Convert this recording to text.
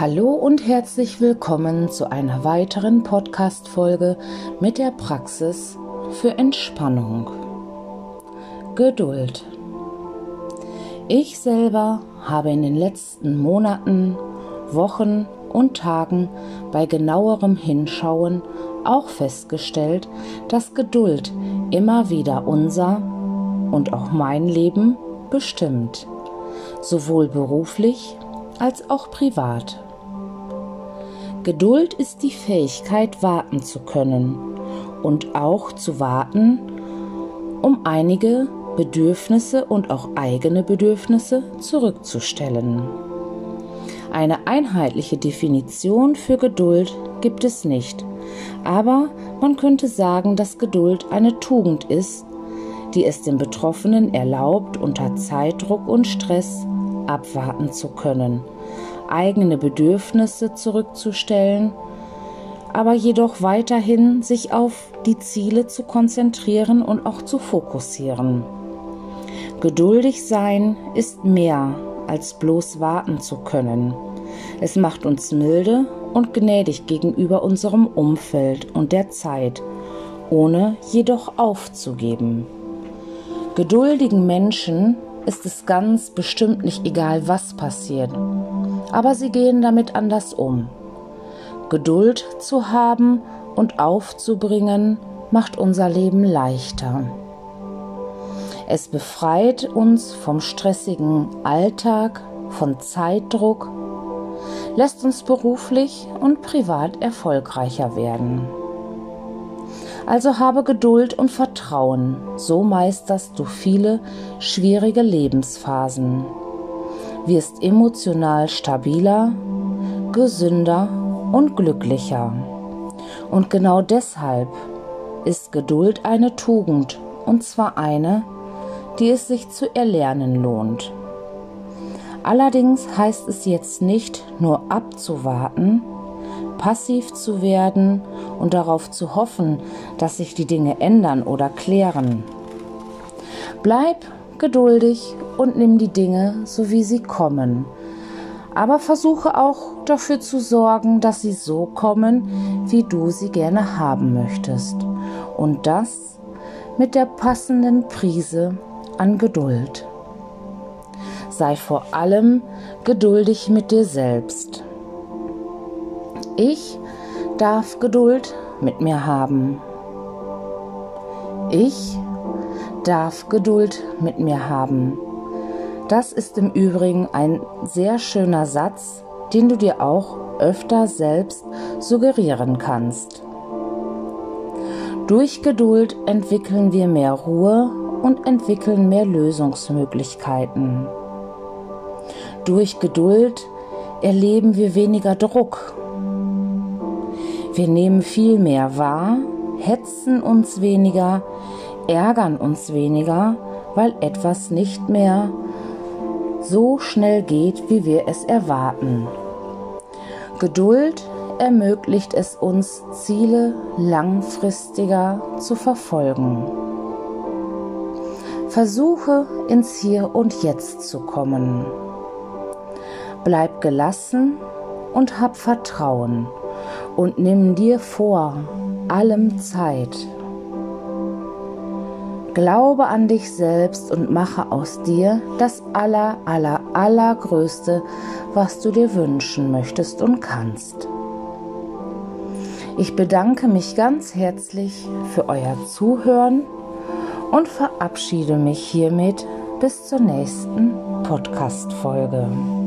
Hallo und herzlich willkommen zu einer weiteren Podcast-Folge mit der Praxis für Entspannung. Geduld. Ich selber habe in den letzten Monaten, Wochen und Tagen bei genauerem Hinschauen auch festgestellt, dass Geduld immer wieder unser und auch mein Leben bestimmt, sowohl beruflich als auch privat. Geduld ist die Fähigkeit, warten zu können und auch zu warten, um einige Bedürfnisse und auch eigene Bedürfnisse zurückzustellen. Eine einheitliche Definition für Geduld gibt es nicht, aber man könnte sagen, dass Geduld eine Tugend ist, die es dem Betroffenen erlaubt, unter Zeitdruck und Stress abwarten zu können eigene Bedürfnisse zurückzustellen, aber jedoch weiterhin sich auf die Ziele zu konzentrieren und auch zu fokussieren. Geduldig sein ist mehr als bloß warten zu können. Es macht uns milde und gnädig gegenüber unserem Umfeld und der Zeit, ohne jedoch aufzugeben. Geduldigen Menschen ist es ganz bestimmt nicht egal, was passiert aber sie gehen damit anders um. Geduld zu haben und aufzubringen macht unser Leben leichter. Es befreit uns vom stressigen Alltag, von Zeitdruck, lässt uns beruflich und privat erfolgreicher werden. Also habe Geduld und Vertrauen, so meisterst du viele schwierige Lebensphasen wirst emotional stabiler, gesünder und glücklicher. Und genau deshalb ist Geduld eine Tugend, und zwar eine, die es sich zu erlernen lohnt. Allerdings heißt es jetzt nicht nur abzuwarten, passiv zu werden und darauf zu hoffen, dass sich die Dinge ändern oder klären. Bleib geduldig und nimm die Dinge so wie sie kommen. Aber versuche auch dafür zu sorgen, dass sie so kommen, wie du sie gerne haben möchtest. Und das mit der passenden Prise an Geduld. Sei vor allem geduldig mit dir selbst. Ich darf Geduld mit mir haben. Ich darf Geduld mit mir haben. Das ist im Übrigen ein sehr schöner Satz, den du dir auch öfter selbst suggerieren kannst. Durch Geduld entwickeln wir mehr Ruhe und entwickeln mehr Lösungsmöglichkeiten. Durch Geduld erleben wir weniger Druck. Wir nehmen viel mehr wahr, hetzen uns weniger, ärgern uns weniger, weil etwas nicht mehr so schnell geht, wie wir es erwarten. Geduld ermöglicht es uns, Ziele langfristiger zu verfolgen. Versuche ins Hier und Jetzt zu kommen. Bleib gelassen und hab Vertrauen und nimm dir vor allem Zeit. Glaube an dich selbst und mache aus dir das aller, aller, allergrößte, was du dir wünschen möchtest und kannst. Ich bedanke mich ganz herzlich für euer Zuhören und verabschiede mich hiermit bis zur nächsten Podcast-Folge.